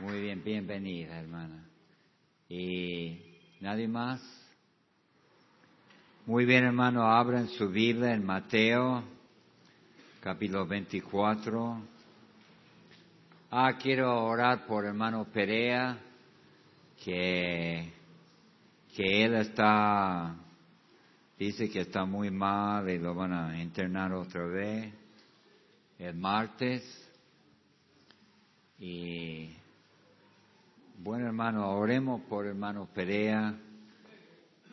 Muy bien, bienvenida, hermana. ¿Y nadie más? Muy bien, hermano, abran su Biblia en Mateo, capítulo 24. Ah, quiero orar por hermano Perea, que, que él está, dice que está muy mal y lo van a internar otra vez el martes. Y bueno, hermano, oremos por hermano Perea.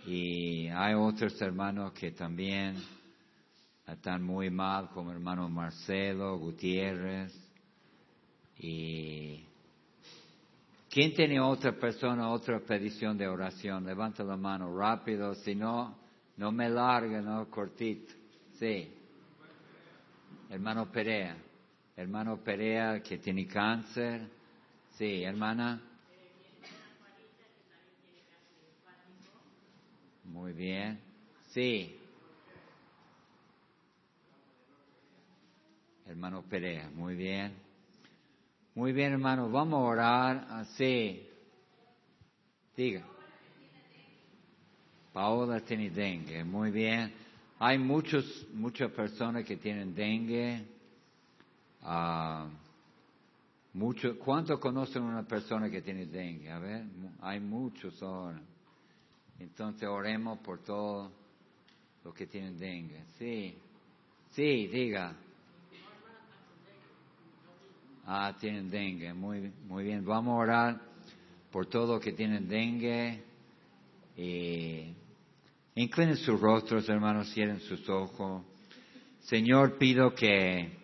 Y hay otros hermanos que también están muy mal, como hermano Marcelo Gutiérrez. Y ¿quién tiene otra persona, otra petición de oración? Levanta la mano rápido, si no, no me largue, no cortito. Sí. Hermano Perea. Hermano Perea que tiene cáncer. Sí, hermana. Muy bien. Sí. Hermano Perea, muy bien. Muy bien, hermano. Vamos a orar así. Diga. Paola tiene dengue. Muy bien. Hay muchos, muchas personas que tienen dengue. Uh, ¿Cuántos conocen una persona que tiene dengue? A ver, hay muchos ahora. Entonces oremos por todos los que tienen dengue. Sí, sí, diga. Ah, tienen dengue. Muy, muy bien. Vamos a orar por todos los que tienen dengue. Y inclinen sus rostros, hermanos, cierren sus ojos. Señor, pido que,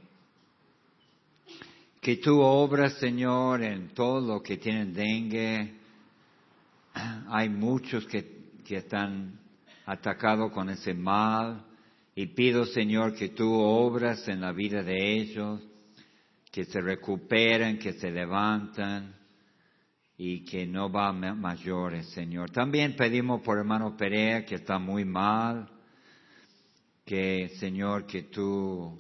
que tú obras, Señor, en todo lo que tienen dengue. Hay muchos que que están atacados con ese mal. Y pido, Señor, que tú obras en la vida de ellos, que se recuperen, que se levantan y que no va mayores, Señor. También pedimos por hermano Perea, que está muy mal, que, Señor, que tú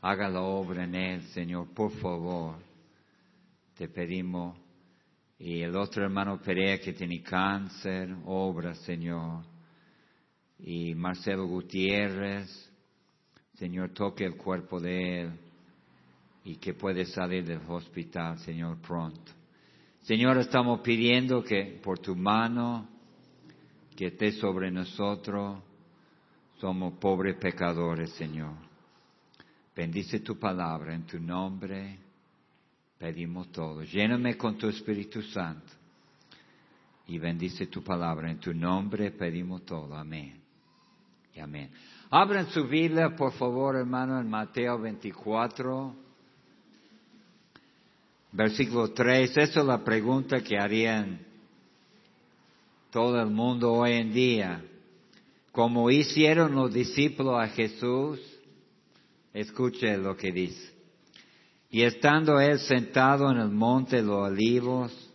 haga la obra en él, Señor, por favor. Te pedimos y el otro hermano Perea que tiene cáncer, obra, Señor. Y Marcelo Gutiérrez, Señor, toque el cuerpo de él y que puede salir del hospital, Señor, pronto. Señor, estamos pidiendo que por tu mano, que esté sobre nosotros, somos pobres pecadores, Señor. Bendice tu palabra en tu nombre pedimos todo. Lléname con tu Espíritu Santo y bendice tu palabra. En tu nombre pedimos todo. Amén. Y amén. Abran su Biblia, por favor, hermano, en Mateo 24, versículo 3. Esa es la pregunta que harían todo el mundo hoy en día. Como hicieron los discípulos a Jesús, escuche lo que dice. Y estando él sentado en el monte de los olivos,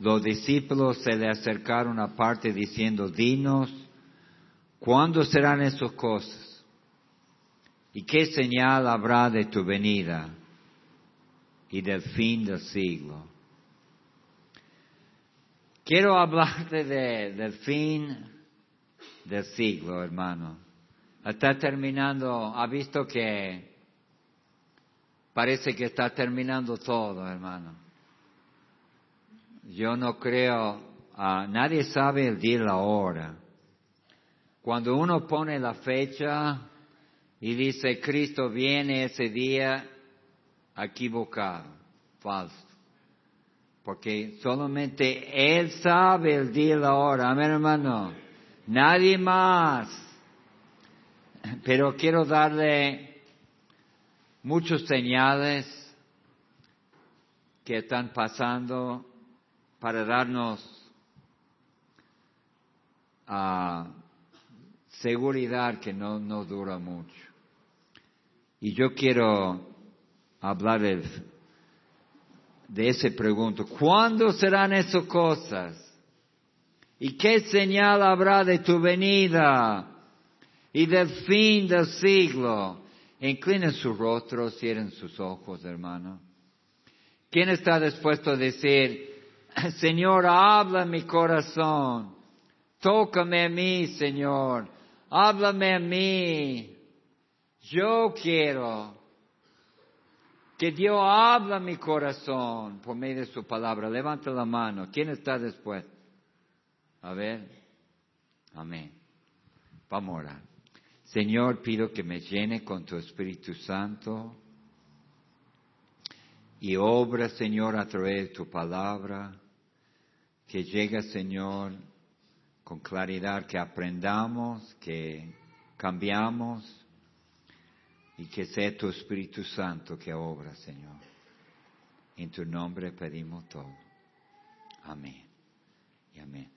los discípulos se le acercaron aparte diciendo, dinos, ¿cuándo serán esas cosas? ¿Y qué señal habrá de tu venida y del fin del siglo? Quiero hablarte del fin del siglo, hermano. Está terminando, ha visto que Parece que está terminando todo, hermano. Yo no creo, uh, nadie sabe el día y la hora. Cuando uno pone la fecha y dice Cristo viene ese día, equivocado, falso. Porque solamente Él sabe el día y la hora. Amén, hermano. Nadie más. Pero quiero darle muchos señales que están pasando para darnos uh, seguridad que no, no dura mucho. Y yo quiero hablar de, de ese pregunto. ¿Cuándo serán esas cosas? ¿Y qué señal habrá de tu venida y del fin del siglo? Inclinen su rostro, cierren sus ojos, hermano. ¿Quién está dispuesto a decir, Señor, habla mi corazón, tócame a mí, Señor, háblame a mí, yo quiero que Dios habla mi corazón por medio de su palabra. Levanta la mano. ¿Quién está después? A ver. Amén. Vamos a orar. Señor, pido que me llene con tu Espíritu Santo y obra, Señor, a través de tu palabra, que llegue, Señor, con claridad, que aprendamos, que cambiamos y que sea tu Espíritu Santo que obra, Señor. En tu nombre pedimos todo. Amén. Y amén.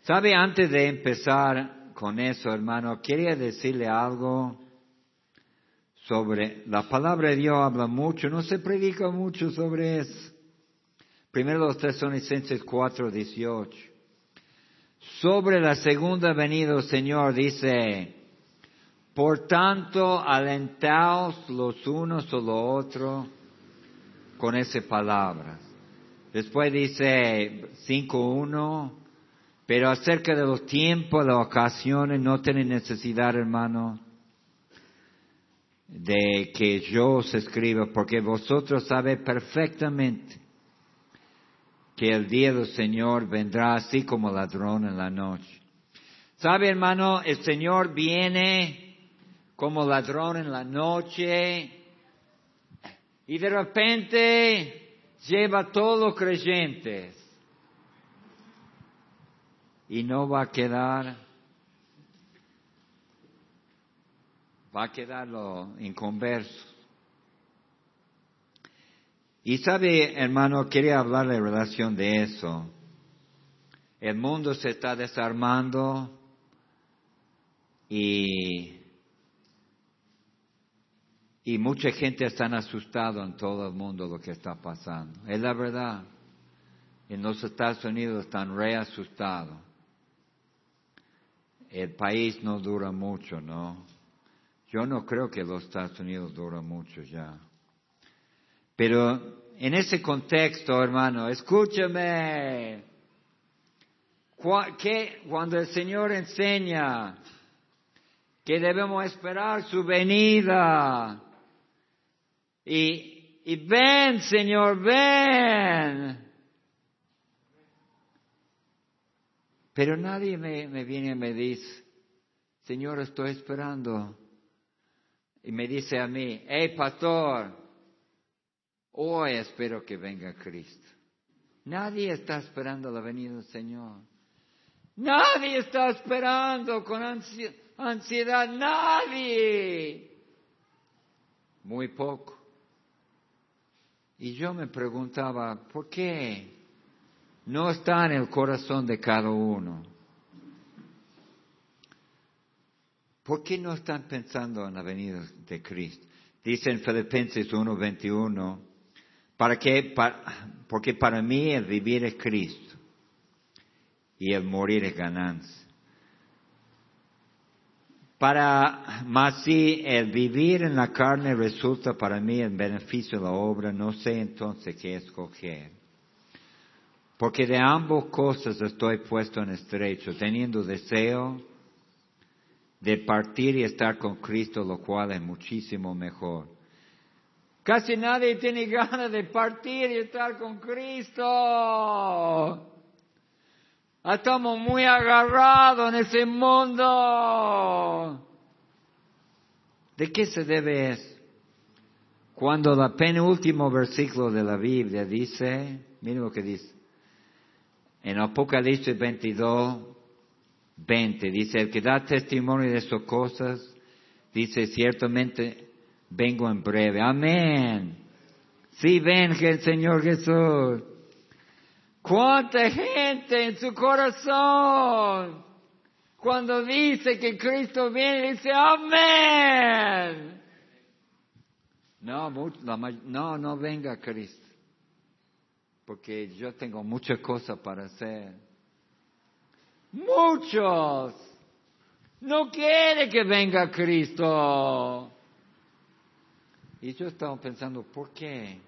¿Sabe? Antes de empezar con eso, hermano, quería decirle algo sobre la palabra de Dios habla mucho, no se predica mucho sobre eso. Primero los Tesalonicenses 4, 18. Sobre la segunda venida Señor dice, por tanto, alentaos los unos o los otros con esas palabras. Después dice 5.1, pero acerca de los tiempos, las ocasiones, no tienen necesidad, hermano, de que yo os escriba, porque vosotros sabéis perfectamente que el día del Señor vendrá así como ladrón en la noche. ¿Sabe, hermano? El Señor viene como ladrón en la noche y de repente lleva a todos los creyentes y no va a quedar, va a quedar lo inconverso. Y sabe, hermano, quería hablarle en relación de eso. El mundo se está desarmando y, y mucha gente está asustada en todo el mundo lo que está pasando. Es la verdad. En los Estados Unidos están re asustados el país no dura mucho, ¿no? Yo no creo que los Estados Unidos dura mucho ya. Pero en ese contexto, hermano, escúchame, que cuando el Señor enseña que debemos esperar su venida y, y ven, Señor, ven, Pero nadie me, viene y me dice, Señor, estoy esperando. Y me dice a mí, hey pastor, hoy espero que venga Cristo. Nadie está esperando la venida del Señor. Nadie está esperando con ansiedad, nadie. Muy poco. Y yo me preguntaba, ¿por qué? No está en el corazón de cada uno. ¿Por qué no están pensando en la venida de Cristo? Dice en Filipenses 1:21, ¿para qué? porque para mí el vivir es Cristo y el morir es ganancia. Para más si el vivir en la carne resulta para mí el beneficio de la obra, no sé entonces qué escoger. Porque de ambos cosas estoy puesto en estrecho, teniendo deseo de partir y estar con Cristo, lo cual es muchísimo mejor. Casi nadie tiene ganas de partir y estar con Cristo. Estamos muy agarrados en ese mundo. ¿De qué se debe eso? Cuando la penúltimo versículo de la Biblia dice, miren lo que dice, en Apocalipsis 22, 20, dice, el que da testimonio de estas cosas, dice, ciertamente vengo en breve. Amén. Sí, ven el Señor Jesús. ¿Cuánta gente en su corazón cuando dice que Cristo viene dice amén? No, no, no venga Cristo porque yo tengo muchas cosas para hacer. Muchos. No quiere que venga Cristo. Y yo estaba pensando, ¿por qué?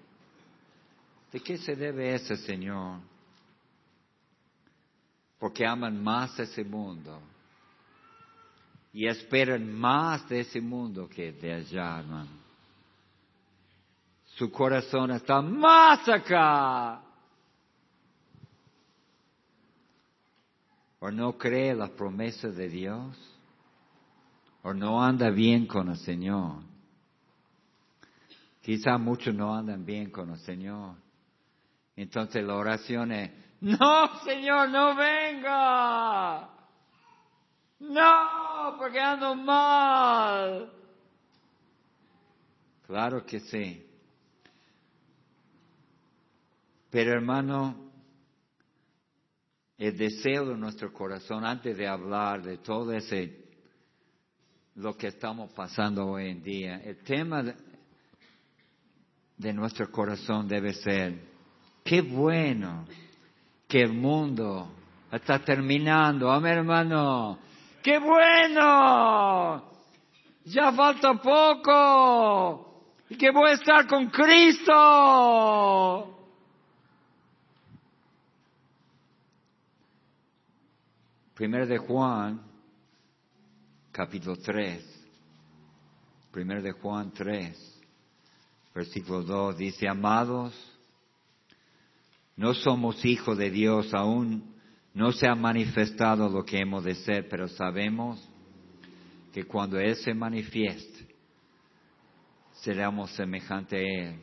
¿De qué se debe eso, Señor? Porque aman más ese mundo y esperan más de ese mundo que de allá. Su corazón está más acá. O no cree las promesas de Dios, o no anda bien con el Señor. Quizá muchos no andan bien con el Señor. Entonces la oración es, no, Señor, no venga. No, porque ando mal. Claro que sí. Pero hermano, el deseo de nuestro corazón, antes de hablar de todo ese, lo que estamos pasando hoy en día, el tema de, nuestro corazón debe ser, qué bueno que el mundo está terminando. Amén, hermano. ¡Qué bueno! Ya falta poco. Y que voy a estar con Cristo. Primero de Juan, capítulo 3. Primero de Juan 3, versículo 2 dice, amados, no somos hijos de Dios, aún no se ha manifestado lo que hemos de ser, pero sabemos que cuando Él se manifieste, seremos semejantes a Él,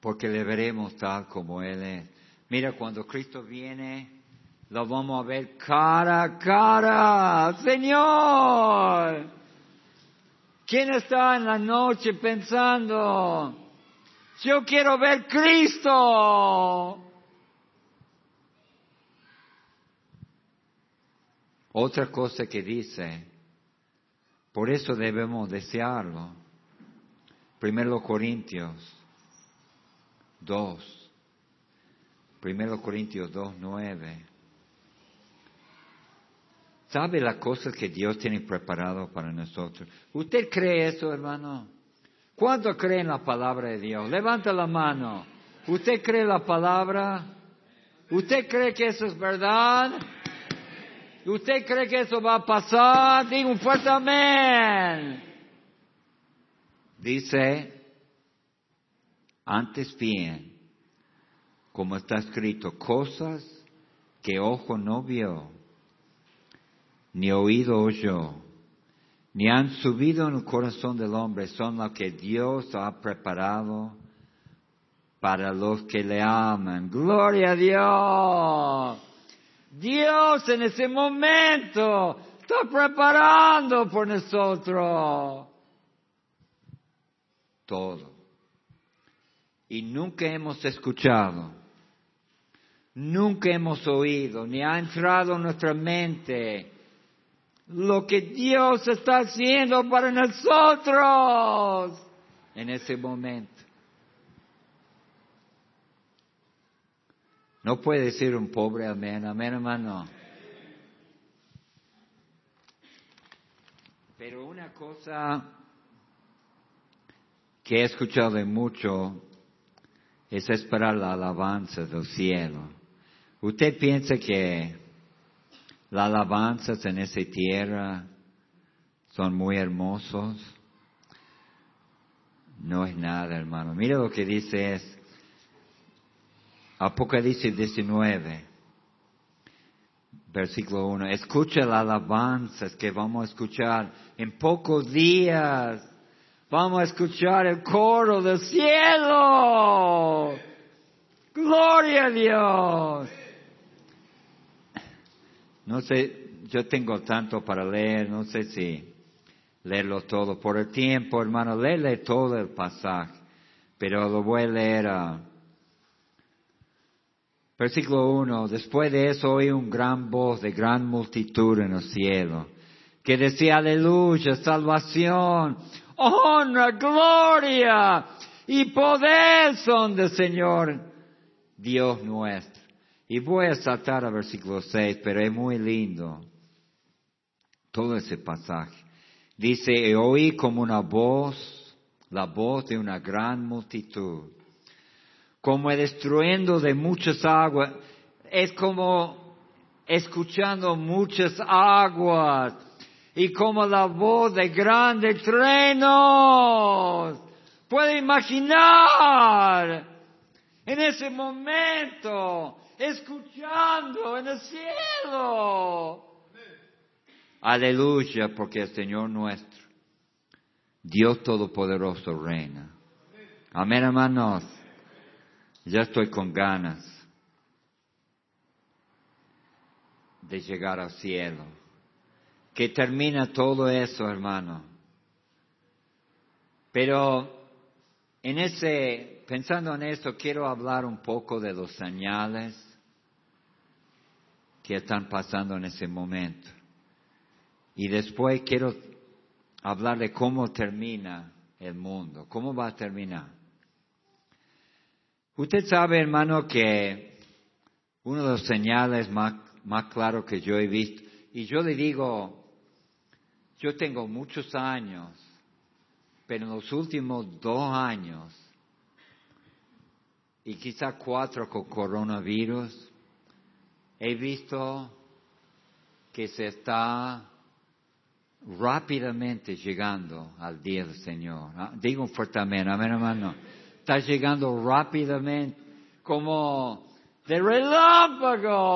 porque le veremos tal como Él es. Mira, cuando Cristo viene, lo vamos a ver cara a cara. Señor, ¿quién está en la noche pensando? Yo quiero ver Cristo. Otra cosa que dice, por eso debemos desearlo. Primero Corintios 2. Primero Corintios 2, 9. ¿Sabe las cosas que Dios tiene preparado para nosotros? ¿Usted cree eso, hermano? ¿Cuánto cree en la palabra de Dios? Levanta la mano. ¿Usted cree la palabra? ¿Usted cree que eso es verdad? ¿Usted cree que eso va a pasar? Diga un fuerte amén. Dice, antes bien, como está escrito, cosas que ojo no vio ni oído oyó, ni han subido en el corazón del hombre, son lo que Dios ha preparado para los que le aman. Gloria a Dios. Dios en ese momento está preparando por nosotros todo. Y nunca hemos escuchado, nunca hemos oído, ni ha entrado en nuestra mente lo que Dios está haciendo para nosotros en ese momento. No puede decir un pobre amén, amén hermano. Pero una cosa que he escuchado de mucho es esperar la alabanza del cielo. Usted piensa que las alabanzas en esa tierra son muy hermosos. No es nada, hermano. Mira lo que dice es Apocalipsis 19, versículo 1. Escucha las alabanzas que vamos a escuchar en pocos días. Vamos a escuchar el coro del cielo. Gloria a Dios. No sé, yo tengo tanto para leer, no sé si leerlo todo. Por el tiempo, hermano, léele todo el pasaje, pero lo voy a leer a... Versículo 1. Después de eso oí un gran voz de gran multitud en el cielo, que decía, aleluya, salvación, honra, gloria y poder son del Señor Dios nuestro. Y voy a saltar al versículo 6, pero es muy lindo todo ese pasaje. Dice, oí como una voz, la voz de una gran multitud, como destruyendo de muchas aguas. Es como escuchando muchas aguas y como la voz de grandes trenos. Puede imaginar en ese momento, escuchando en el cielo. Aleluya, porque el Señor nuestro, Dios Todopoderoso reina. Amén, hermanos. Ya estoy con ganas de llegar al cielo. Que termina todo eso, hermano. Pero en ese, pensando en esto, quiero hablar un poco de los señales que están pasando en ese momento. Y después quiero hablar de cómo termina el mundo, cómo va a terminar. Usted sabe, hermano, que uno de los señales más, más claros que yo he visto, y yo le digo, yo tengo muchos años, pero en los últimos dos años, y quizá cuatro con coronavirus, he visto que se está rápidamente llegando al día del Señor. Ah, digo fuertemente, amén, hermano está llegando rápidamente, como de relámpago.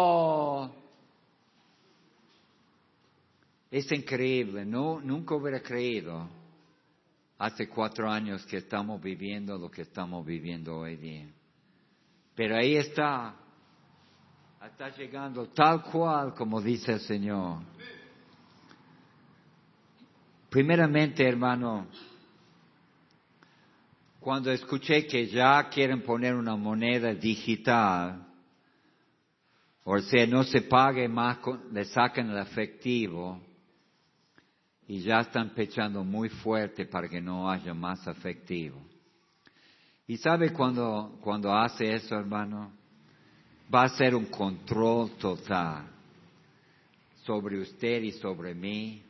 Es increíble, no, nunca hubiera creído hace cuatro años que estamos viviendo lo que estamos viviendo hoy día. Pero ahí está, está llegando tal cual como dice el Señor. Primeramente, hermano, cuando escuché que ya quieren poner una moneda digital, o sea, no se pague más, le sacan el efectivo y ya están pechando muy fuerte para que no haya más efectivo. Y sabe cuando, cuando hace eso, hermano, va a ser un control total sobre usted y sobre mí.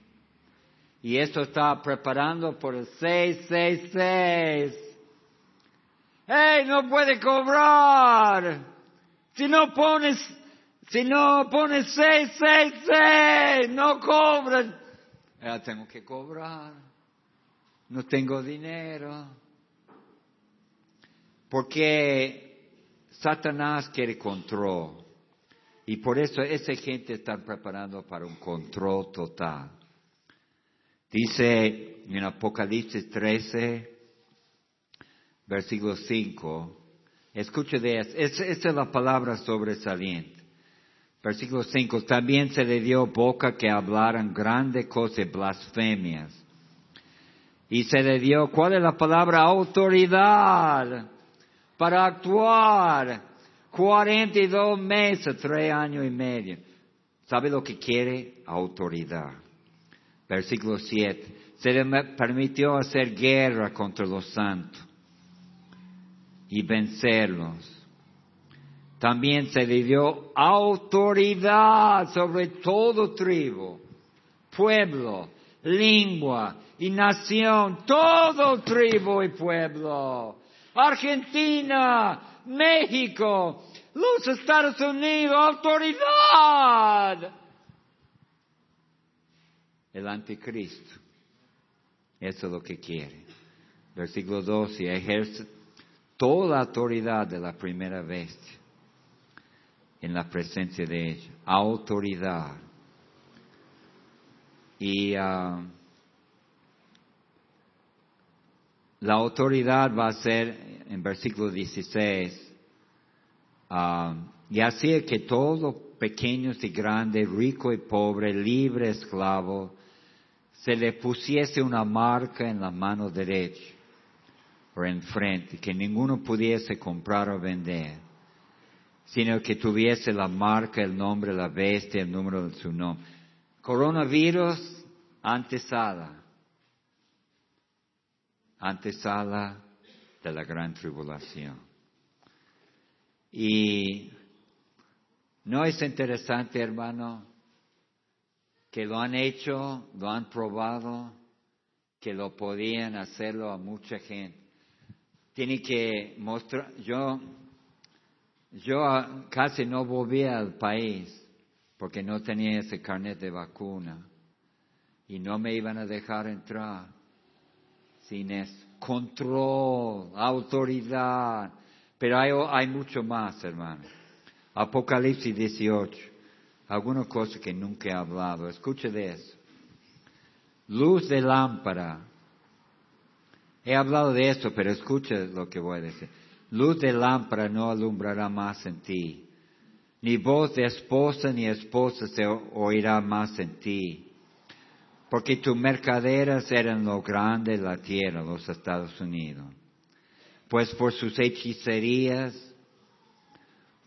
Y esto está preparando por el 666 ¡Hey, no puede cobrar! Si no pones, si no pones seis, seis, seis, no cobran. Ya tengo que cobrar. No tengo dinero. Porque Satanás quiere control. Y por eso esa gente está preparando para un control total. Dice en Apocalipsis 13, versículo 5. Escuche de eso. Esta es la palabra sobresaliente. Versículo 5. También se le dio boca que hablaran grandes cosas, blasfemias. Y se le dio, ¿cuál es la palabra? Autoridad para actuar. 42 meses, tres años y medio. ¿Sabe lo que quiere? Autoridad. Versículo 7. Se le permitió hacer guerra contra los santos y vencerlos. También se le dio autoridad sobre todo tribu, pueblo, lengua y nación, todo tribu y pueblo. Argentina, México, los Estados Unidos, autoridad. El anticristo. Eso es lo que quiere. Versículo 12, ejerce toda autoridad de la primera vez en la presencia de ella. Autoridad. Y ah, la autoridad va a ser, en versículo 16, ah, y así que todos, pequeños y grandes, rico y pobre, libre, esclavo, se le pusiese una marca en la mano derecha por enfrente, que ninguno pudiese comprar o vender, sino que tuviese la marca, el nombre, la bestia, el número de su nombre. Coronavirus, antesala. Antesala de la gran tribulación. Y no es interesante, hermano, que lo han hecho, lo han probado, que lo podían hacerlo a mucha gente tiene que mostrar, yo yo casi no volví al país porque no tenía ese carnet de vacuna y no me iban a dejar entrar sin eso. Control, autoridad, pero hay, hay mucho más, hermano. Apocalipsis 18, algunas cosas que nunca he hablado. Escuche de eso. Luz de lámpara. He hablado de eso, pero escuche lo que voy a decir. Luz de lámpara no alumbrará más en ti, ni voz de esposa ni esposa se oirá más en ti, porque tus mercaderas eran lo grande de la tierra, los Estados Unidos. Pues por sus hechicerías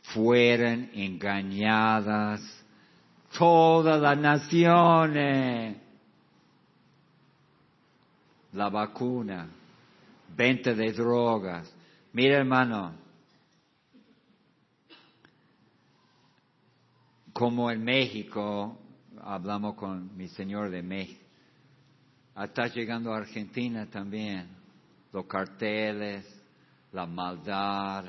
fueron engañadas todas las naciones. La vacuna, venta de drogas. Mira hermano, como en México, hablamos con mi señor de México, está llegando a Argentina también, los carteles, la maldad,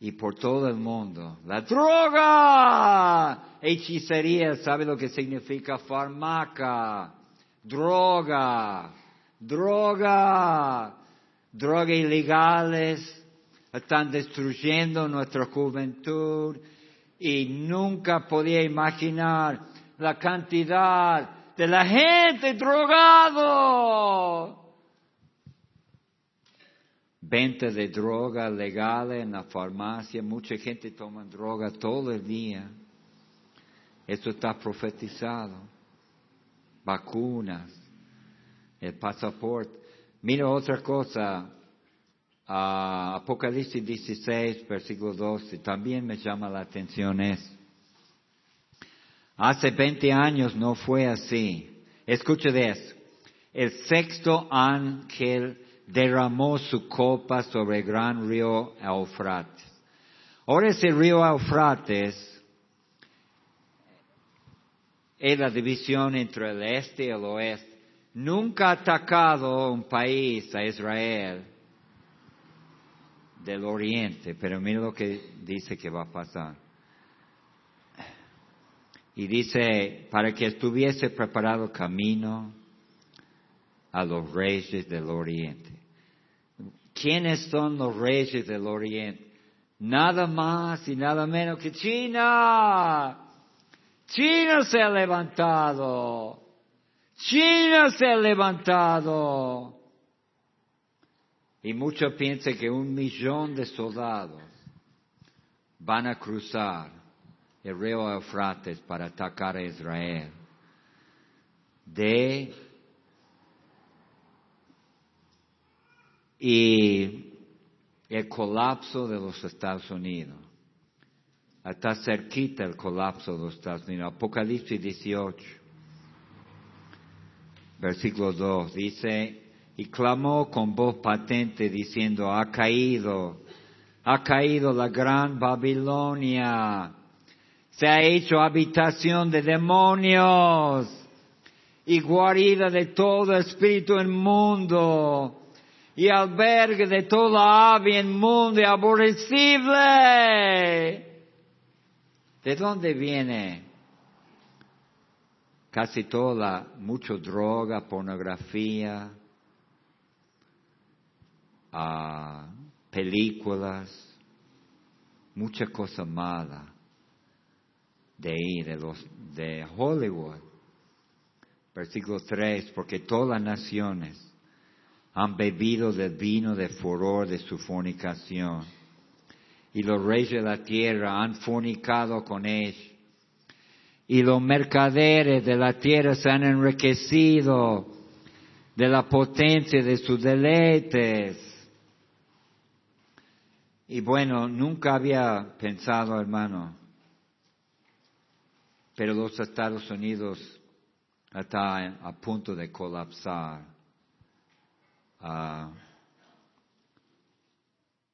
y por todo el mundo. La droga, hechicería, ¿sabe lo que significa farmaca? Droga, droga, drogas ilegales, están destruyendo nuestra juventud y nunca podía imaginar la cantidad de la gente drogado. Venta de droga legal en la farmacia, mucha gente toma droga todo el día. Esto está profetizado. Vacunas, el pasaporte. Mira otra cosa, uh, Apocalipsis 16, versículo 12, también me llama la atención eso. Hace 20 años no fue así. Escuche de eso. El sexto ángel derramó su copa sobre el gran río Eufrates. Ahora ese río Eufrates es la división entre el este y el oeste. Nunca ha atacado un país a Israel del oriente, pero mira lo que dice que va a pasar. Y dice, para que estuviese preparado camino a los reyes del oriente. ¿Quiénes son los reyes del oriente? Nada más y nada menos que China. China se ha levantado. China se ha levantado. Y muchos piensan que un millón de soldados van a cruzar el río Eufrates para atacar a Israel. De y el colapso de los Estados Unidos. Está cerquita el colapso de los Estados Unidos. Apocalipsis 18, versículo 2, dice, y clamó con voz patente diciendo, ha caído, ha caído la gran Babilonia, se ha hecho habitación de demonios y guarida de todo espíritu inmundo y albergue de toda ave inmunda y aborrecible. ¿De dónde viene? Casi toda, mucho droga, pornografía, uh, películas, mucha cosa mala de ahí, de, los, de Hollywood. Versículo 3, porque todas las naciones han bebido del vino de furor de su fornicación. Y los reyes de la tierra han fornicado con él. Y los mercaderes de la tierra se han enriquecido de la potencia de sus deleites. Y bueno, nunca había pensado, hermano, pero los Estados Unidos están a punto de colapsar Ah,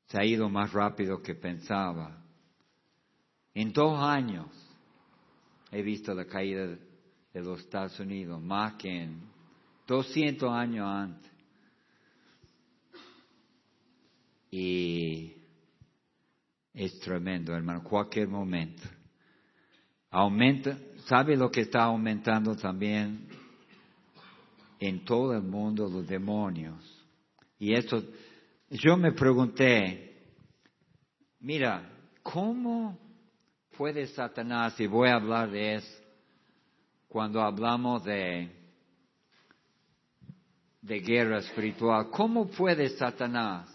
se ha ido más rápido que pensaba. En dos años he visto la caída de los Estados Unidos, más que en 200 años antes. Y es tremendo, hermano, cualquier momento. Aumenta, ¿sabe lo que está aumentando también en todo el mundo los demonios? Y eso, yo me pregunté, mira, ¿cómo puede Satanás, y voy a hablar de eso, cuando hablamos de, de guerra espiritual, ¿cómo puede Satanás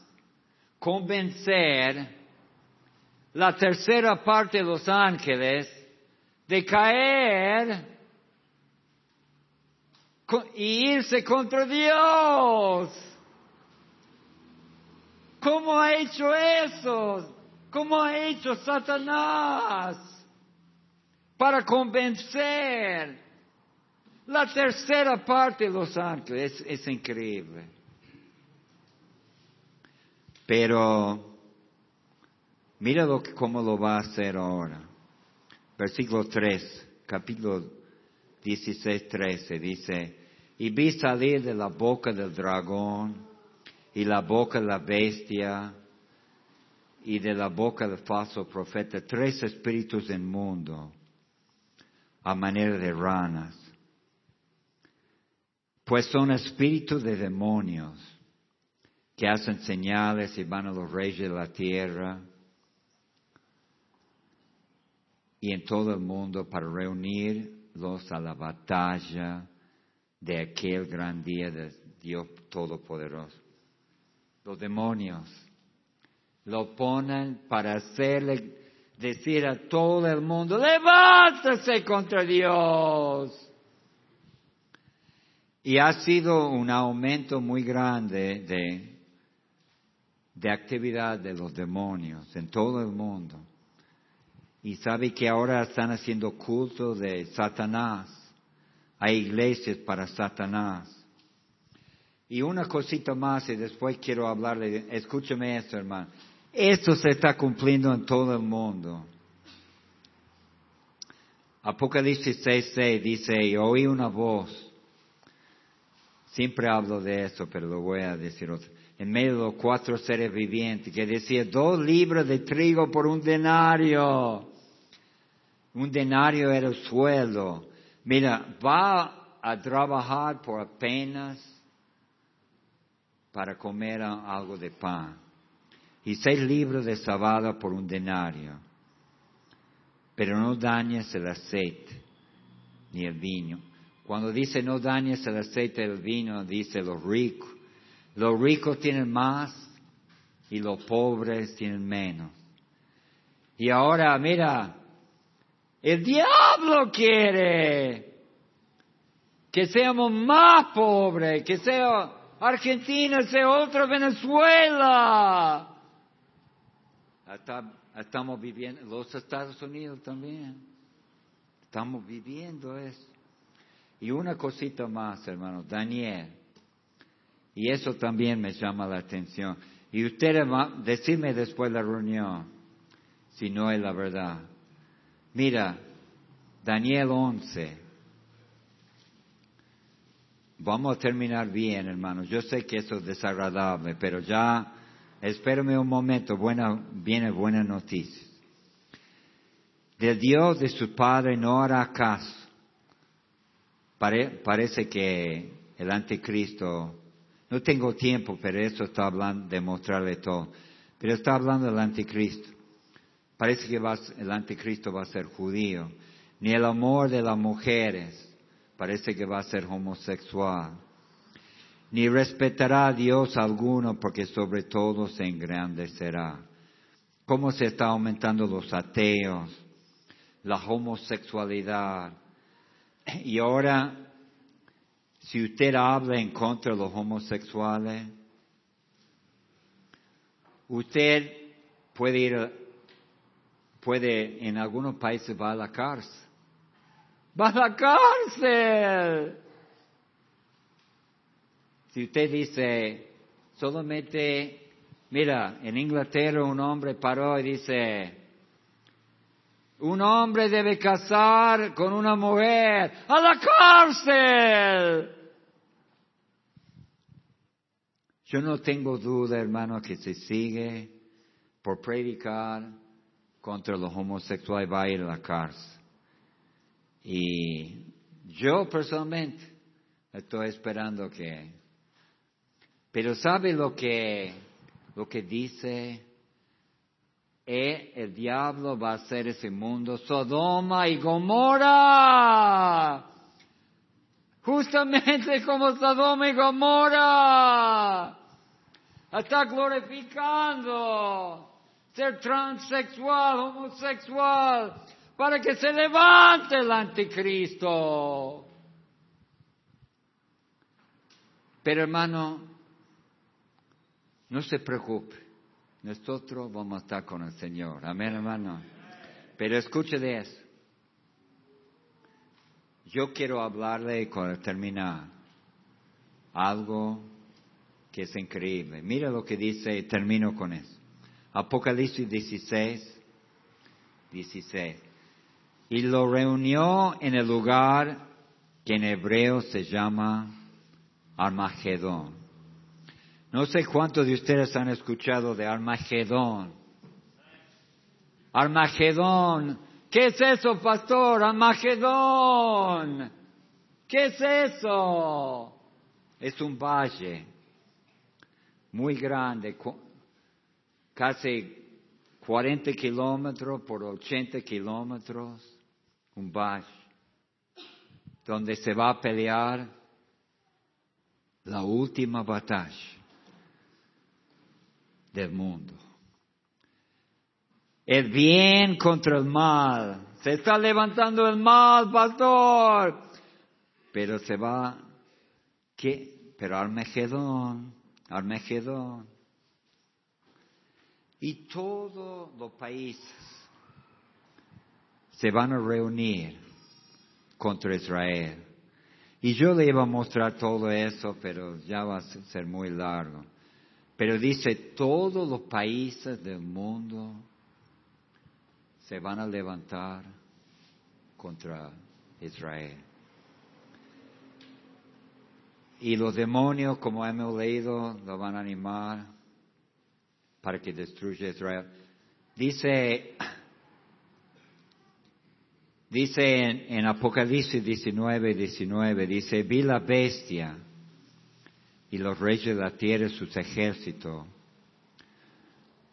convencer la tercera parte de los ángeles de caer y irse contra Dios. ¿Cómo ha hecho eso? ¿Cómo ha hecho Satanás para convencer la tercera parte de los ángeles? Es, es increíble. Pero Mira lo cómo lo va a hacer ahora. Versículo 3, capítulo 16, 13, dice, y vi salir de la boca del dragón y la boca de la bestia y de la boca del falso profeta tres espíritus del mundo a manera de ranas, pues son espíritus de demonios que hacen señales y van a los reyes de la tierra y en todo el mundo para reunirlos a la batalla de aquel gran día de Dios Todopoderoso. Los demonios lo ponen para hacerle decir a todo el mundo, levántese contra Dios. Y ha sido un aumento muy grande de, de actividad de los demonios en todo el mundo. Y sabe que ahora están haciendo culto de Satanás. Hay iglesias para Satanás. Y una cosita más y después quiero hablarle, escúcheme esto hermano. Esto se está cumpliendo en todo el mundo. Apocalipsis 6.6 dice, oí una voz. Siempre hablo de eso, pero lo voy a decir otra. En medio de los cuatro seres vivientes, que decía, dos libras de trigo por un denario. Un denario era el sueldo. Mira, va a trabajar por apenas para comer algo de pan. Y seis libros de sabada por un denario. Pero no dañes el aceite ni el vino. Cuando dice no dañes el aceite el vino, dice los ricos. Los ricos tienen más y los pobres tienen menos. Y ahora, mira, el diablo quiere que seamos más pobres, que sea Argentina, sea otra Venezuela. estamos viviendo, los Estados Unidos también. Estamos viviendo eso. Y una cosita más, hermano, Daniel. Y eso también me llama la atención. Y ustedes, decime después de la reunión, si no es la verdad. Mira, Daniel 11. Vamos a terminar bien, hermanos. Yo sé que eso es desagradable, pero ya, espérame un momento, buena, viene buena noticia. Del Dios de su Padre no hará caso. parece que el anticristo, no tengo tiempo, pero eso está hablando de mostrarle todo, pero está hablando del anticristo. Parece que el anticristo va a ser judío. Ni el amor de las mujeres. Parece que va a ser homosexual. Ni respetará a Dios alguno porque sobre todo se engrandecerá. ¿Cómo se está aumentando los ateos? La homosexualidad. Y ahora, si usted habla en contra de los homosexuales, usted puede ir puede, en algunos países va a la cárcel. Va a la cárcel. Si usted dice, solamente, mira, en Inglaterra un hombre paró y dice, un hombre debe casar con una mujer. ¡A la cárcel! Yo no tengo duda, hermano, que se sigue por predicar contra los homosexuales va a ir a la cárcel. Y yo personalmente estoy esperando que... Pero ¿sabe lo que, lo que dice? E el diablo va a hacer ese mundo Sodoma y Gomorra. Justamente como Sodoma y Gomorra. Está glorificando ser transexual, homosexual, para que se levante el anticristo. Pero hermano, no se preocupe. Nosotros vamos a estar con el Señor. Amén, hermano. Pero escuche de eso. Yo quiero hablarle cuando terminar algo que es increíble. Mira lo que dice, y termino con eso. Apocalipsis 16, 16. Y lo reunió en el lugar que en hebreo se llama Armagedón. No sé cuántos de ustedes han escuchado de Armagedón. Armagedón. ¿Qué es eso, pastor? Armagedón. ¿Qué es eso? Es un valle muy grande, casi 40 kilómetros por 80 kilómetros, un valle, donde se va a pelear la última batalla del mundo. El bien contra el mal. Se está levantando el mal, pastor. Pero se va, ¿qué? Pero Armagedón, Armagedón. Y todos los países se van a reunir contra Israel. Y yo le iba a mostrar todo eso, pero ya va a ser muy largo. Pero dice, todos los países del mundo se van a levantar contra Israel. Y los demonios, como hemos leído, lo van a animar para que destruya Israel. Dice, dice en, en Apocalipsis 19, 19, dice, vi la bestia y los reyes de la tierra y sus ejércitos,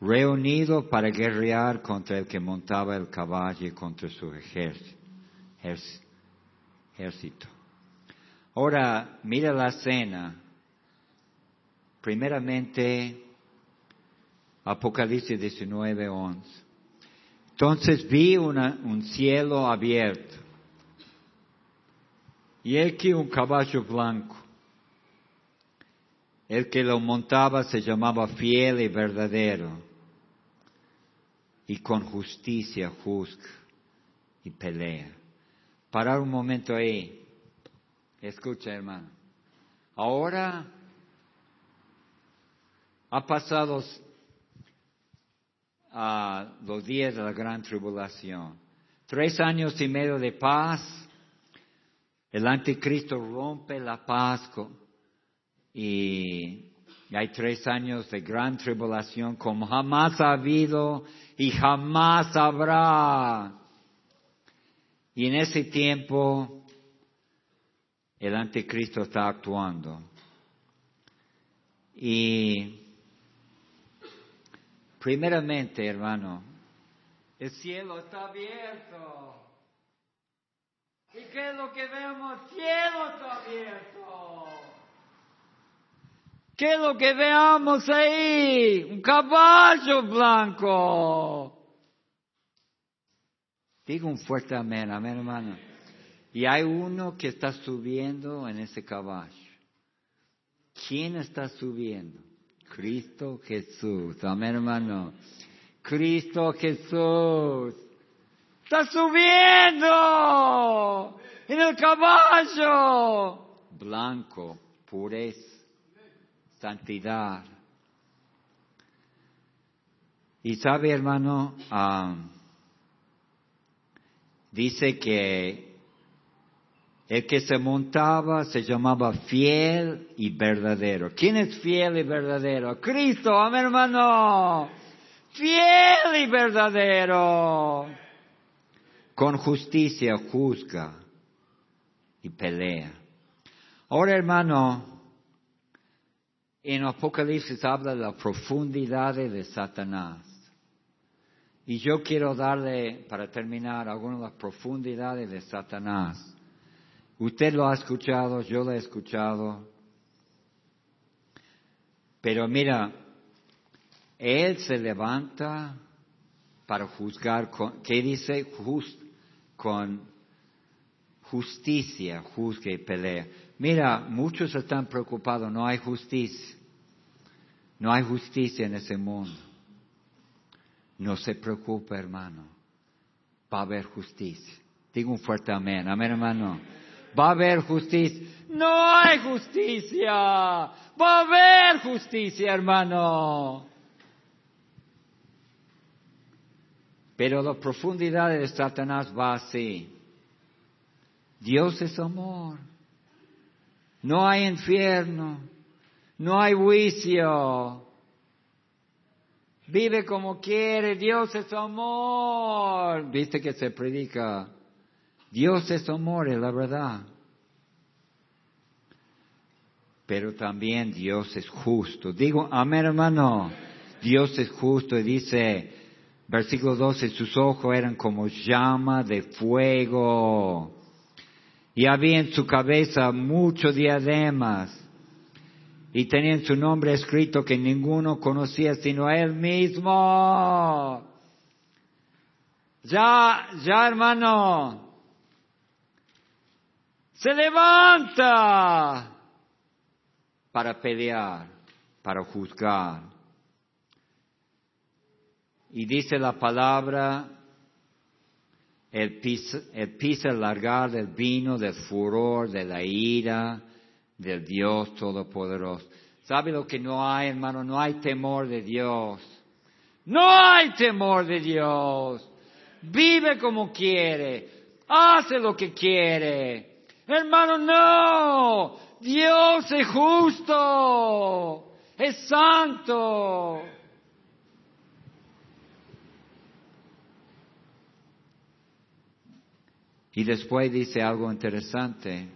reunidos para guerrear contra el que montaba el caballo y contra su ejército. ejército. Ahora, mira la escena. Primeramente, Apocalipsis 19, 11. Entonces vi un cielo abierto. Y aquí un caballo blanco el que lo montaba se llamaba fiel y verdadero, y con justicia juzga y pelea. Parar un momento ahí. Escucha, hermano. Ahora ha pasado a los días de la gran tribulación. Tres años y medio de paz. El anticristo rompe la paz y hay tres años de gran tribulación como jamás ha habido y jamás habrá. Y en ese tiempo el anticristo está actuando. Y primeramente, hermano, el cielo está abierto. ¿Y qué es lo que vemos? El cielo está abierto. ¿Qué es lo que veamos ahí? Un caballo blanco. Digo un fuerte amén, amén hermano. Y hay uno que está subiendo en ese caballo. ¿Quién está subiendo? Cristo Jesús. Amén hermano. Cristo Jesús. Está subiendo en el caballo. Blanco, pureza santidad. Y sabe, hermano, dice que el que se montaba se llamaba fiel y verdadero. ¿Quién es fiel y verdadero? Cristo, amén, hermano. Fiel y verdadero. Con justicia juzga y pelea. Ahora, hermano, en Apocalipsis habla de la profundidad de Satanás. Y yo quiero darle, para terminar, algunas de las profundidades de Satanás. Usted lo ha escuchado, yo lo he escuchado. Pero mira, él se levanta para juzgar, con, ¿qué dice? con justicia, juzgue y pelea. Mira, muchos están preocupados, no hay justicia. No hay justicia en ese mundo. No se preocupe, hermano. Va a haber justicia. Digo un fuerte amén. Amén, hermano. Va a haber justicia. No hay justicia. Va a haber justicia, hermano. Pero la profundidad de Satanás va así. Dios es amor. No hay infierno. No hay juicio. Vive como quiere, Dios es amor. Viste que se predica. Dios es amor, es la verdad. Pero también Dios es justo. Digo, amén hermano. Dios es justo y dice, versículo 12, sus ojos eran como llama de fuego. Y había en su cabeza muchos diademas y tenían su nombre escrito que ninguno conocía sino a él mismo. Ya, ya hermano, se levanta para pelear, para juzgar. Y dice la palabra, el pisa, el pisa largar del vino, del furor, de la ira, del Dios Todopoderoso. ¿Sabe lo que no hay, hermano? No hay temor de Dios. No hay temor de Dios. Vive como quiere. Hace lo que quiere. Hermano, no. Dios es justo. Es santo. Y después dice algo interesante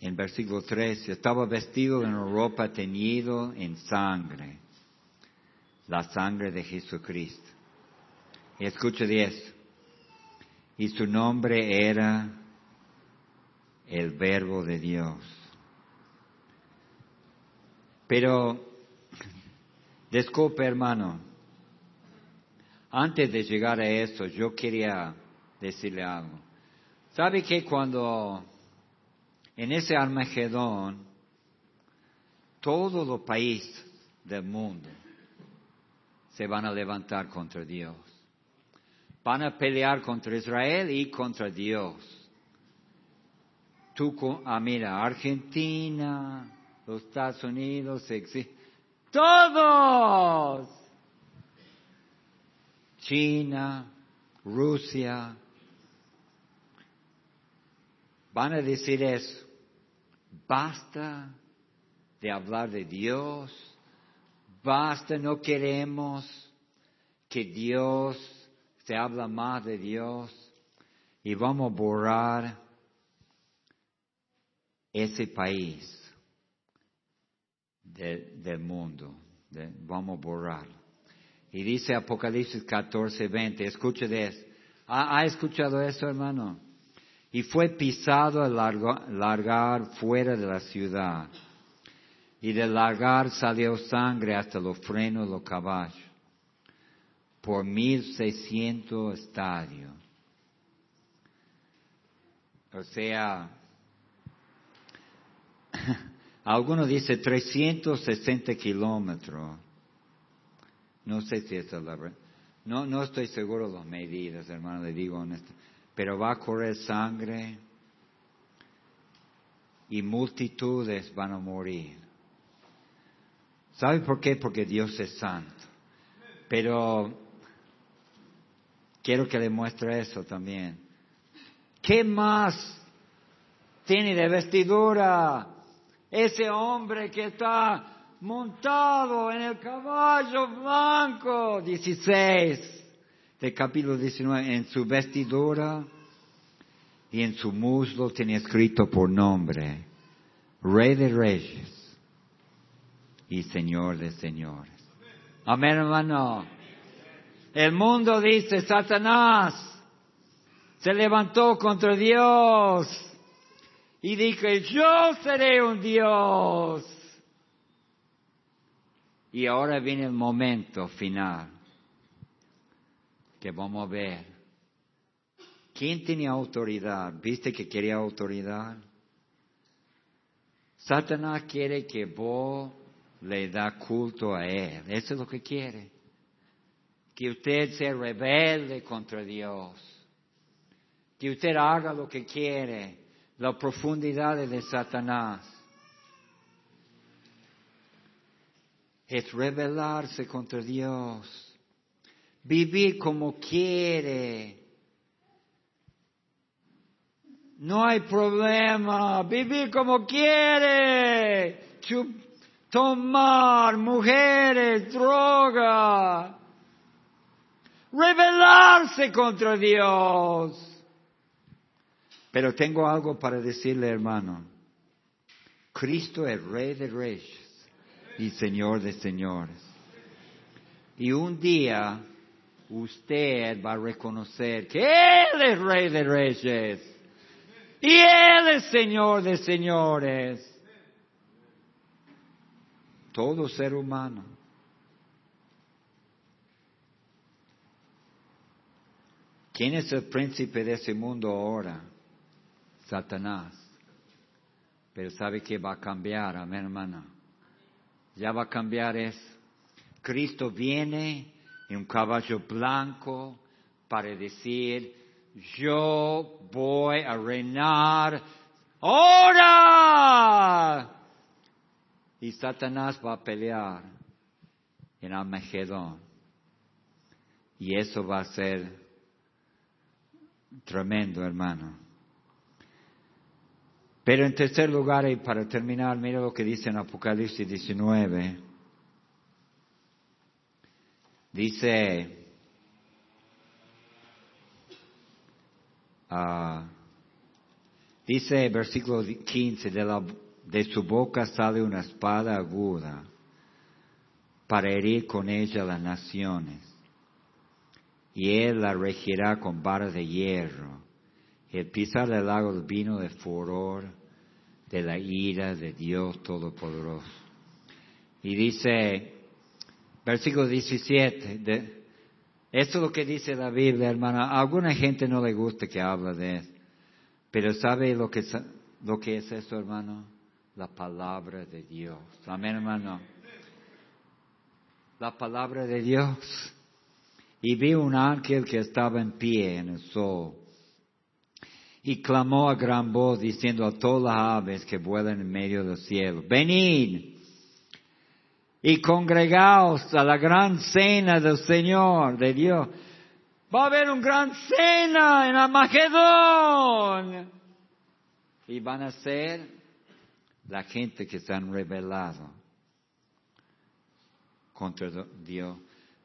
en versículo 13, estaba vestido en ropa teñido en sangre, la sangre de Jesucristo. Y escucha 10, y su nombre era el verbo de Dios. Pero, disculpe hermano, antes de llegar a eso, yo quería decirle algo. ¿Sabe que cuando en ese Armagedón, todos los países del mundo se van a levantar contra Dios. Van a pelear contra Israel y contra Dios. Tú, ah, mira, Argentina, los Estados Unidos, todos. China, Rusia, van a decir eso. Basta de hablar de Dios. Basta, no queremos que Dios se habla más de Dios y vamos a borrar ese país del mundo. vamos a borrarlo. Y dice Apocalipsis 14, 20, escuche de eso. ¿Ha escuchado eso, hermano? y fue pisado al largar fuera de la ciudad. Y del largar salió sangre hasta los frenos de los caballos, por mil seiscientos estadios. O sea, algunos dicen 360 kilómetros. No sé si es la verdad. No, no estoy seguro de las medidas, hermano, le digo honesto pero va a correr sangre y multitudes van a morir. ¿Sabe por qué? Porque Dios es santo. Pero quiero que le muestre eso también. ¿Qué más tiene de vestidura ese hombre que está montado en el caballo blanco. 16 del capítulo 19, en su vestidura y en su muslo tenía escrito por nombre, Rey de Reyes y Señor de Señores. Amén, hermano. El mundo dice, Satanás se levantó contra Dios y dije, yo seré un Dios. Y ahora viene el momento final que vamos a ver. ¿Quién tenía autoridad? ¿Viste que quería autoridad? Satanás quiere que vos le da culto a él. Eso es lo que quiere. Que usted se rebelde contra Dios. Que usted haga lo que quiere. La profundidad de Satanás. Es rebelarse contra Dios vivir como quiere. No hay problema, vivir como quiere. tomar mujeres, droga. Rebelarse contra Dios. Pero tengo algo para decirle, hermano. Cristo es Rey de Reyes y Señor de Señores. Y un día usted va a reconocer que Él es Rey de Reyes y Él es Señor de Señores. Todo ser humano. ¿Quién es el príncipe de ese mundo ahora? Satanás. Pero sabe que va a cambiar, amén hermana. Ya va a cambiar eso. Cristo viene en un caballo blanco para decir, yo voy a reinar ahora. Y Satanás va a pelear en Armagedón. Y eso va a ser tremendo, hermano. Pero en tercer lugar, y para terminar, mira lo que dice en Apocalipsis 19. Dice, uh, dice versículo 15, de, su boca sale una espada aguda para herir con ella las naciones, y él la regirá con vara de hierro, y el pisar del lago vino de furor de la ira de Dios Todopoderoso. Y dice, versículo 17. De, esto es lo que dice la Biblia, hermana. A alguna gente no le gusta que hable de eso. Pero ¿sabe lo que, lo que es eso, hermano? La palabra de Dios. Amén, hermano. La palabra de Dios. Y vi un ángel que estaba en pie en el sol. Y clamó a gran voz diciendo a todas las aves que vuelan en medio del cielo, venid y congregaos a la gran cena del Señor, de Dios. Va a haber una gran cena en Armagedón. Y van a ser la gente que se han rebelado contra Dios.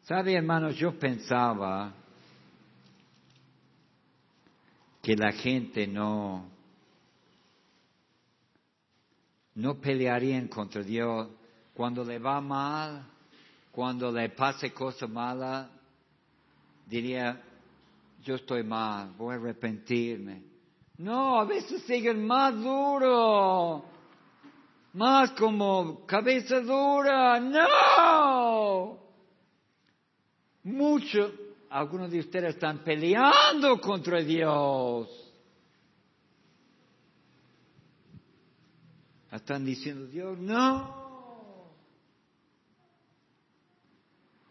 ¿Sabe, hermanos? Yo pensaba que la gente no, no pelearía contra Dios cuando le va mal, cuando le pase cosas malas, diría, yo estoy mal, voy a arrepentirme. No, a veces siguen más duro, más como cabeza dura. No. Muchos, algunos de ustedes están peleando contra Dios. Están diciendo, Dios, no.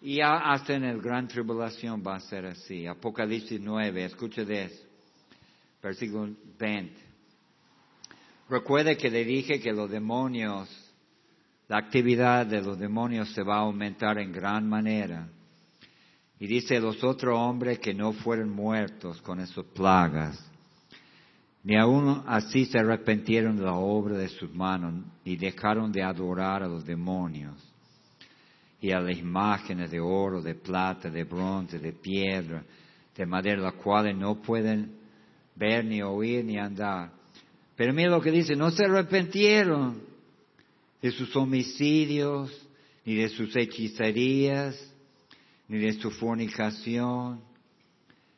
Y hasta en el gran tribulación va a ser así. Apocalipsis 9, escucha de eso. Versículo 20. Recuerde que le dije que los demonios, la actividad de los demonios se va a aumentar en gran manera. Y dice los otros hombres que no fueron muertos con esas plagas. Ni aún así se arrepintieron de la obra de sus manos, y dejaron de adorar a los demonios y a las imágenes de oro, de plata, de bronce, de piedra, de madera, las cuales no pueden ver, ni oír, ni andar. Pero mira lo que dice, no se arrepintieron de sus homicidios, ni de sus hechicerías, ni de su fornicación,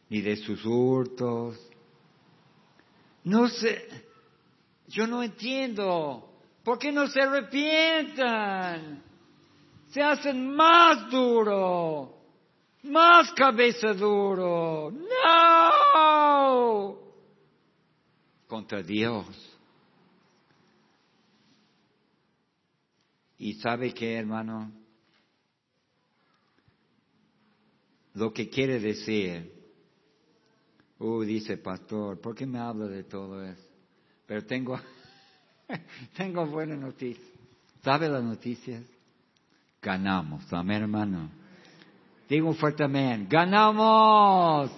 ni de sus hurtos. No sé, yo no entiendo. ¿Por qué no se arrepientan? Se hacen más duro, más cabeza duro. No. Contra Dios. ¿Y sabe qué, hermano? Lo que quiere decir, uy, dice pastor, ¿por qué me habla de todo eso? Pero tengo, tengo buenas noticias. ¿Sabe las noticias? Ganamos, amén, hermano. Digo fuerte amén. Ganamos.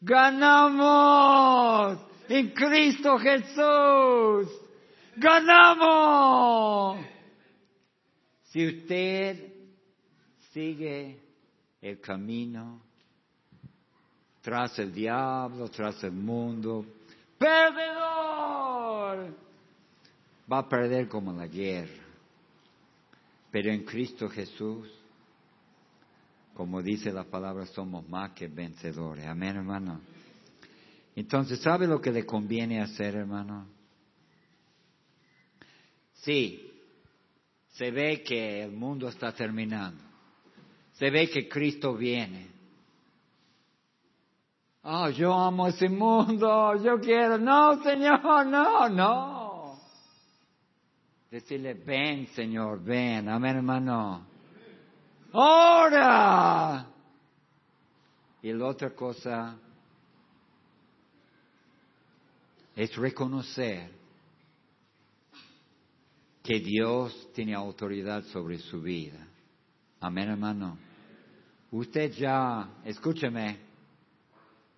Ganamos. En Cristo Jesús. Ganamos. Si usted sigue el camino tras el diablo, tras el mundo, perdedor, va a perder como la guerra. Pero en Cristo Jesús, como dice la palabra, somos más que vencedores. Amén, hermano. Entonces, ¿sabe lo que le conviene hacer, hermano? Sí, se ve que el mundo está terminando. Se ve que Cristo viene. Oh, yo amo ese mundo, yo quiero. No, Señor, no, no. Decirle, ven, Señor, ven. Amén, hermano. Ahora. Y la otra cosa es reconocer que Dios tiene autoridad sobre su vida. Amén, hermano. Usted ya, escúcheme,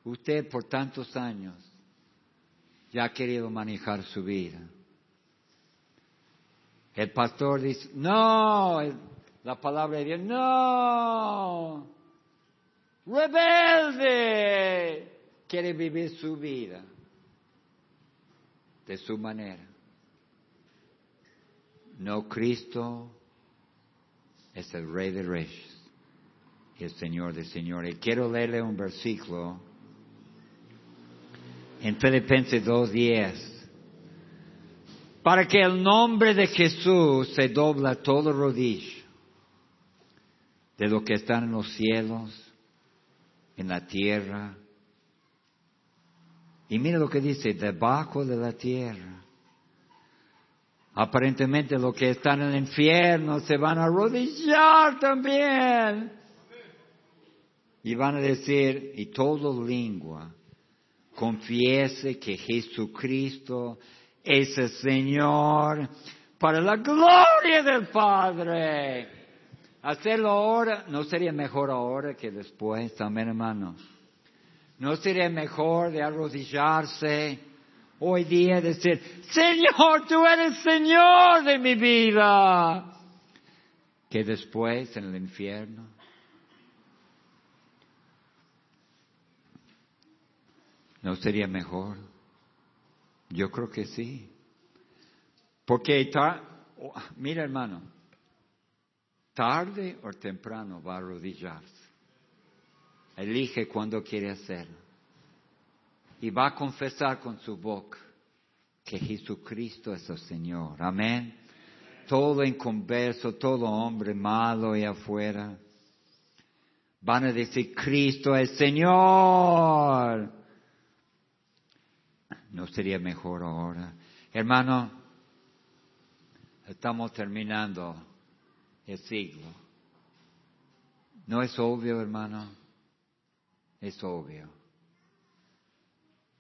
usted por tantos años ya ha querido manejar su vida. El pastor dice, no, la palabra de Dios, no, rebelde, quiere vivir su vida de su manera. No, Cristo es el Rey de Reyes el Señor de Señores. Quiero leerle un versículo en Filipenses 2.10. Para que el nombre de Jesús se dobla todo rodillo de lo que están en los cielos, en la tierra. Y mira lo que dice, debajo de la tierra Aparentemente los que están en el infierno se van a arrodillar también. Y van a decir, y todo lengua confiese que Jesucristo es el Señor para la gloria del Padre. Hacerlo ahora, ¿no sería mejor ahora que después? Amén, hermanos. ¿No sería mejor de arrodillarse? hoy día decir, Señor, tú eres Señor de mi vida, que después en el infierno. ¿No sería mejor? Yo creo que sí. Porque, mira hermano, tarde o temprano va a arrodillarse. Elige cuando quiere hacerlo y va a confesar con su boca que Jesucristo es el Señor. Amén. Todo inconverso, todo hombre malo y afuera, van a decir, Cristo es Señor. ¿No sería mejor ahora? Hermano, estamos terminando el siglo. ¿No es obvio, hermano? Es obvio.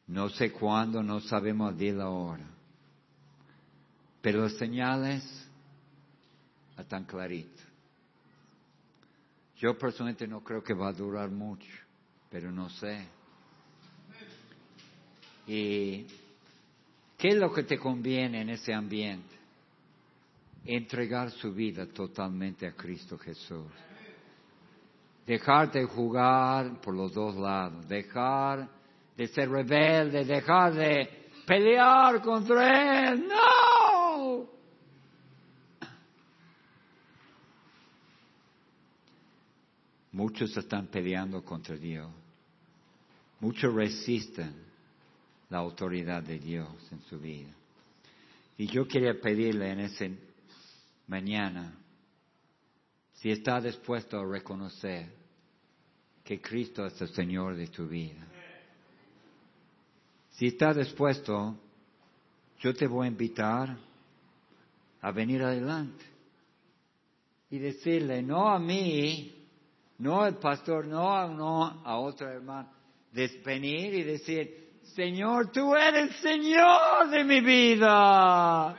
No sé cuándo, no sabemos de la hora. Pero las señales están claritas. Yo personalmente no creo que va a durar mucho, pero no sé. Y ¿Qué es lo que te conviene en ese ambiente? Entregar su vida totalmente a Cristo Jesús. Dejar de jugar por los dos lados, dejar de ser rebelde, dejar de pelear contra Él. ¡No! Muchos están peleando contra Dios. Muchos resisten la autoridad de Dios en su vida. Y yo quería pedirle en esa mañana si está dispuesto a reconocer que Cristo es el Señor de tu vida. Si está dispuesto, yo te voy a invitar a venir adelante y decirle, no a mí, no al pastor, no, no a otro hermano, venir y decir, Señor, tú eres Señor de mi vida.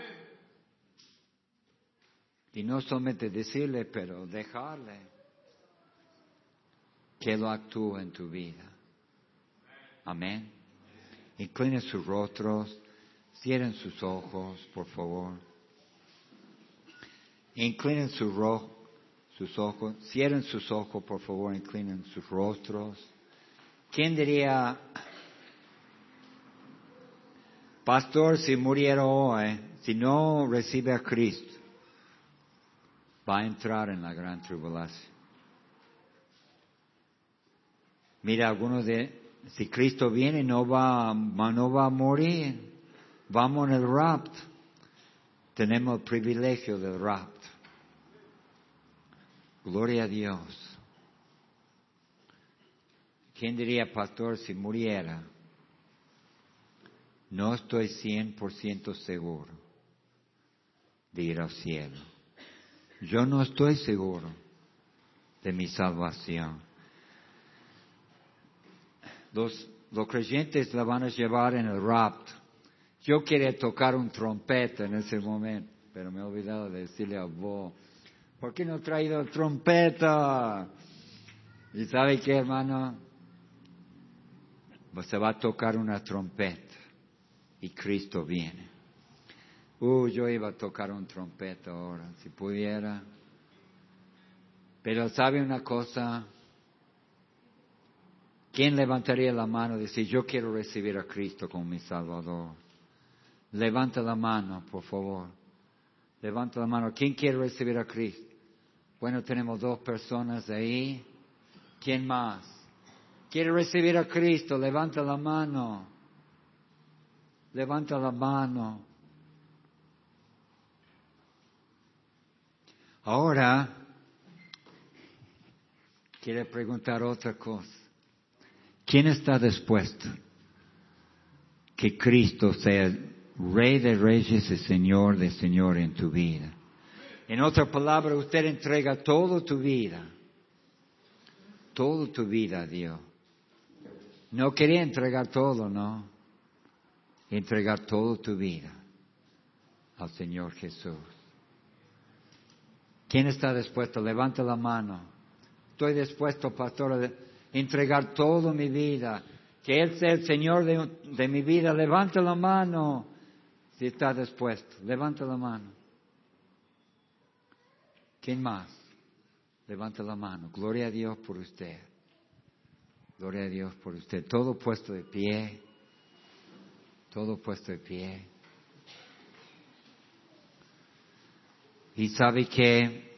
Y no solamente decirle, pero dejarle que lo actúe en tu vida. Amén. Inclinen sus rostros, cierren sus ojos, por favor. Inclinen sus, sus ojos, cierren sus ojos, por favor, inclinen sus rostros. ¿Quién diría, pastor, si muriera hoy, si no recibe a Cristo, va a entrar en la gran tribulación? Mira, algunos de, si Cristo viene, no va, no va a morir. Vamos en el rapto. Tenemos el privilegio del rapto. Gloria a Dios. ¿Quién diría, pastor, si muriera? No estoy cien por ciento seguro de ir al cielo. Yo no estoy seguro de mi salvación. Los, creyentes la van a llevar en el rapto. Yo quería tocar un trompeta en ese momento, pero me he olvidado de decirle a vos, ¿por qué no he traído trompeta? ¿Y sabe qué, hermano? se va a tocar una trompeta y Cristo viene. Uh, yo iba a tocar un trompeta ahora, si pudiera. Pero sabe una cosa, ¿quién levantaría la mano y decir, yo quiero recibir a Cristo como mi Salvador? Levanta la mano, por favor. Levanta la mano. ¿Quién quiere recibir a Cristo? Bueno, tenemos dos personas ahí. ¿Quién más? quiere recibir a Cristo, levanta la mano. Levanta la mano. Ahora, quiere preguntar otra cosa. ¿Quién está dispuesto que Cristo sea Rey de Reyes y Señor de Señor en tu vida? En otra palabra, usted entrega toda tu vida, toda tu vida a Dios. No quería entregar todo, no. Entregar toda tu vida al Señor Jesús. ¿Quién está dispuesto? Levanta la mano. Estoy dispuesto, pastor, a entregar toda mi vida. Que Él sea el Señor de, de mi vida. Levanta la mano. Si está dispuesto, levanta la mano. ¿Quién más? Levanta la mano. Gloria a Dios por usted. Gloria a Dios por usted. Todo puesto de pie. Todo puesto de pie. Y sabe que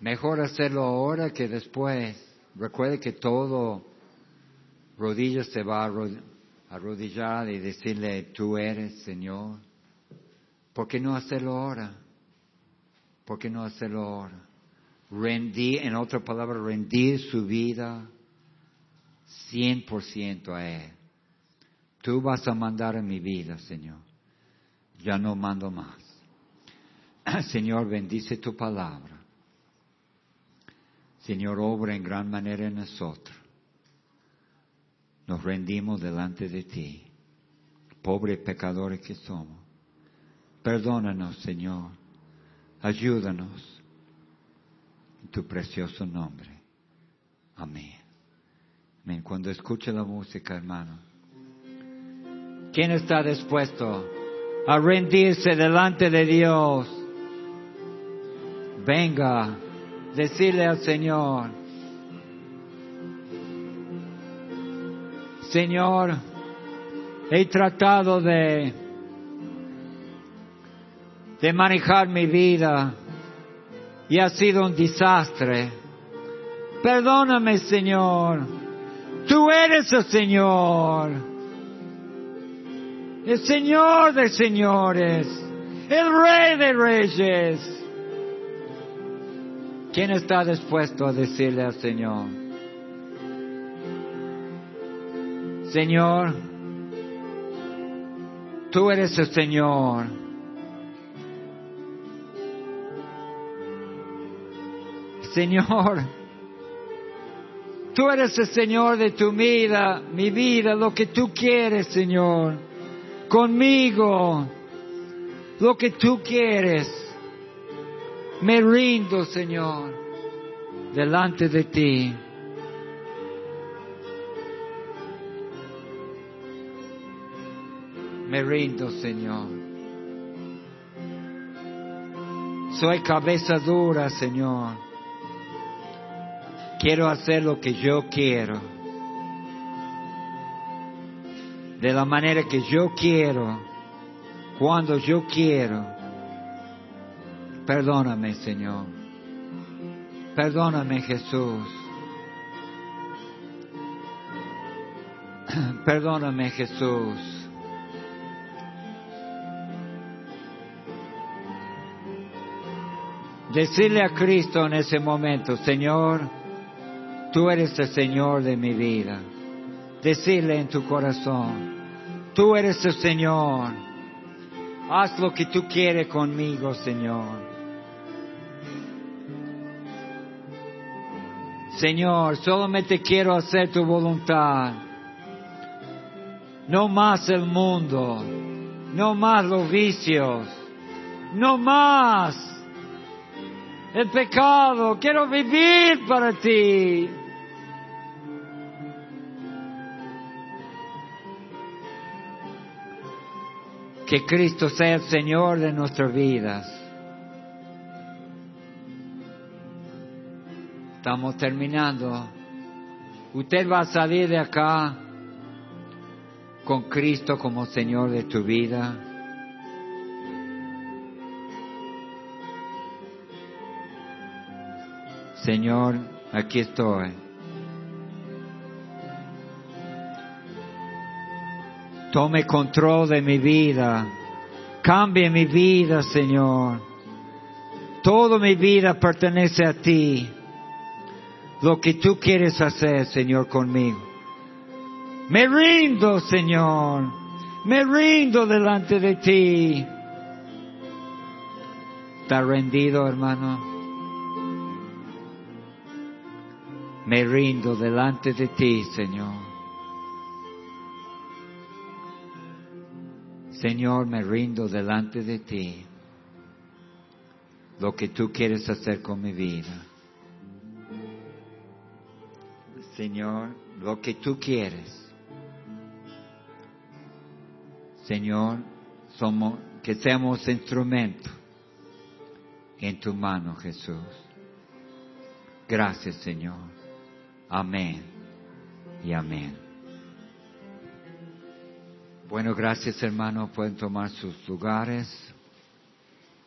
mejor hacerlo ahora que después. Recuerde que todo rodillas se va a arrodillar y decirle, tú eres Señor. ¿Por qué no hacerlo ahora? ¿Por qué no hacerlo ahora? Rendir, en otra palabra, rendir su vida 100% a Él. Tú vas a mandar en mi vida, Señor. Ya no mando más. Señor, bendice tu palabra. Señor, obra en gran manera en nosotros. Nos rendimos delante de ti, pobres pecadores que somos. Perdónanos, Señor. Ayúdanos. En tu precioso nombre. Amén. Cuando escuche la música, hermano, ¿Quién está dispuesto a rendirse delante de Dios? Venga, decirle al Señor, Señor, he tratado de, de manejar mi vida y ha sido un desastre. Perdóname, Señor. Tú eres el Señor. El Señor de señores. El Rey de reyes. ¿Quién está dispuesto a decirle al Señor? Señor, tú eres el Señor. Señor, tú eres el Señor de tu vida, mi vida, lo que tú quieres, Señor. Conmigo, lo que tú quieres. Me rindo, Señor, delante de ti. Me rindo, Señor. Soy cabeza dura, Señor. Quiero hacer lo que yo quiero. De la manera que yo quiero. Cuando yo quiero. Perdóname, Señor. Perdóname, Jesús. Perdóname, Jesús. Decirle a Cristo en ese momento, Señor, tú eres el Señor de mi vida. Decirle en tu corazón, tú eres el Señor. Haz lo que tú quieres conmigo, Señor. Señor, solamente quiero hacer tu voluntad. No más el mundo, no más los vicios, no más el pecado, quiero vivir para ti. Que Cristo sea el Señor de nuestras vidas. Estamos terminando. Usted va a salir de acá con Cristo como Señor de tu vida. Señor, aquí estoy. Tome control de mi vida. Cambie mi vida, Señor. Toda mi vida pertenece a ti. Lo que tú quieres hacer, Señor, conmigo. Me rindo, Señor. Me rindo delante de ti. ¿Está rendido, hermano? Me rindo delante de ti, Señor. Señor, me rindo delante de ti. Lo que tú quieres hacer con mi vida. Señor, lo que tú quieres. Señor, somos, que seamos instrumentos en tu mano, Jesús. Gracias, Señor. Amén y amén. Bueno, gracias hermanos, pueden tomar sus lugares.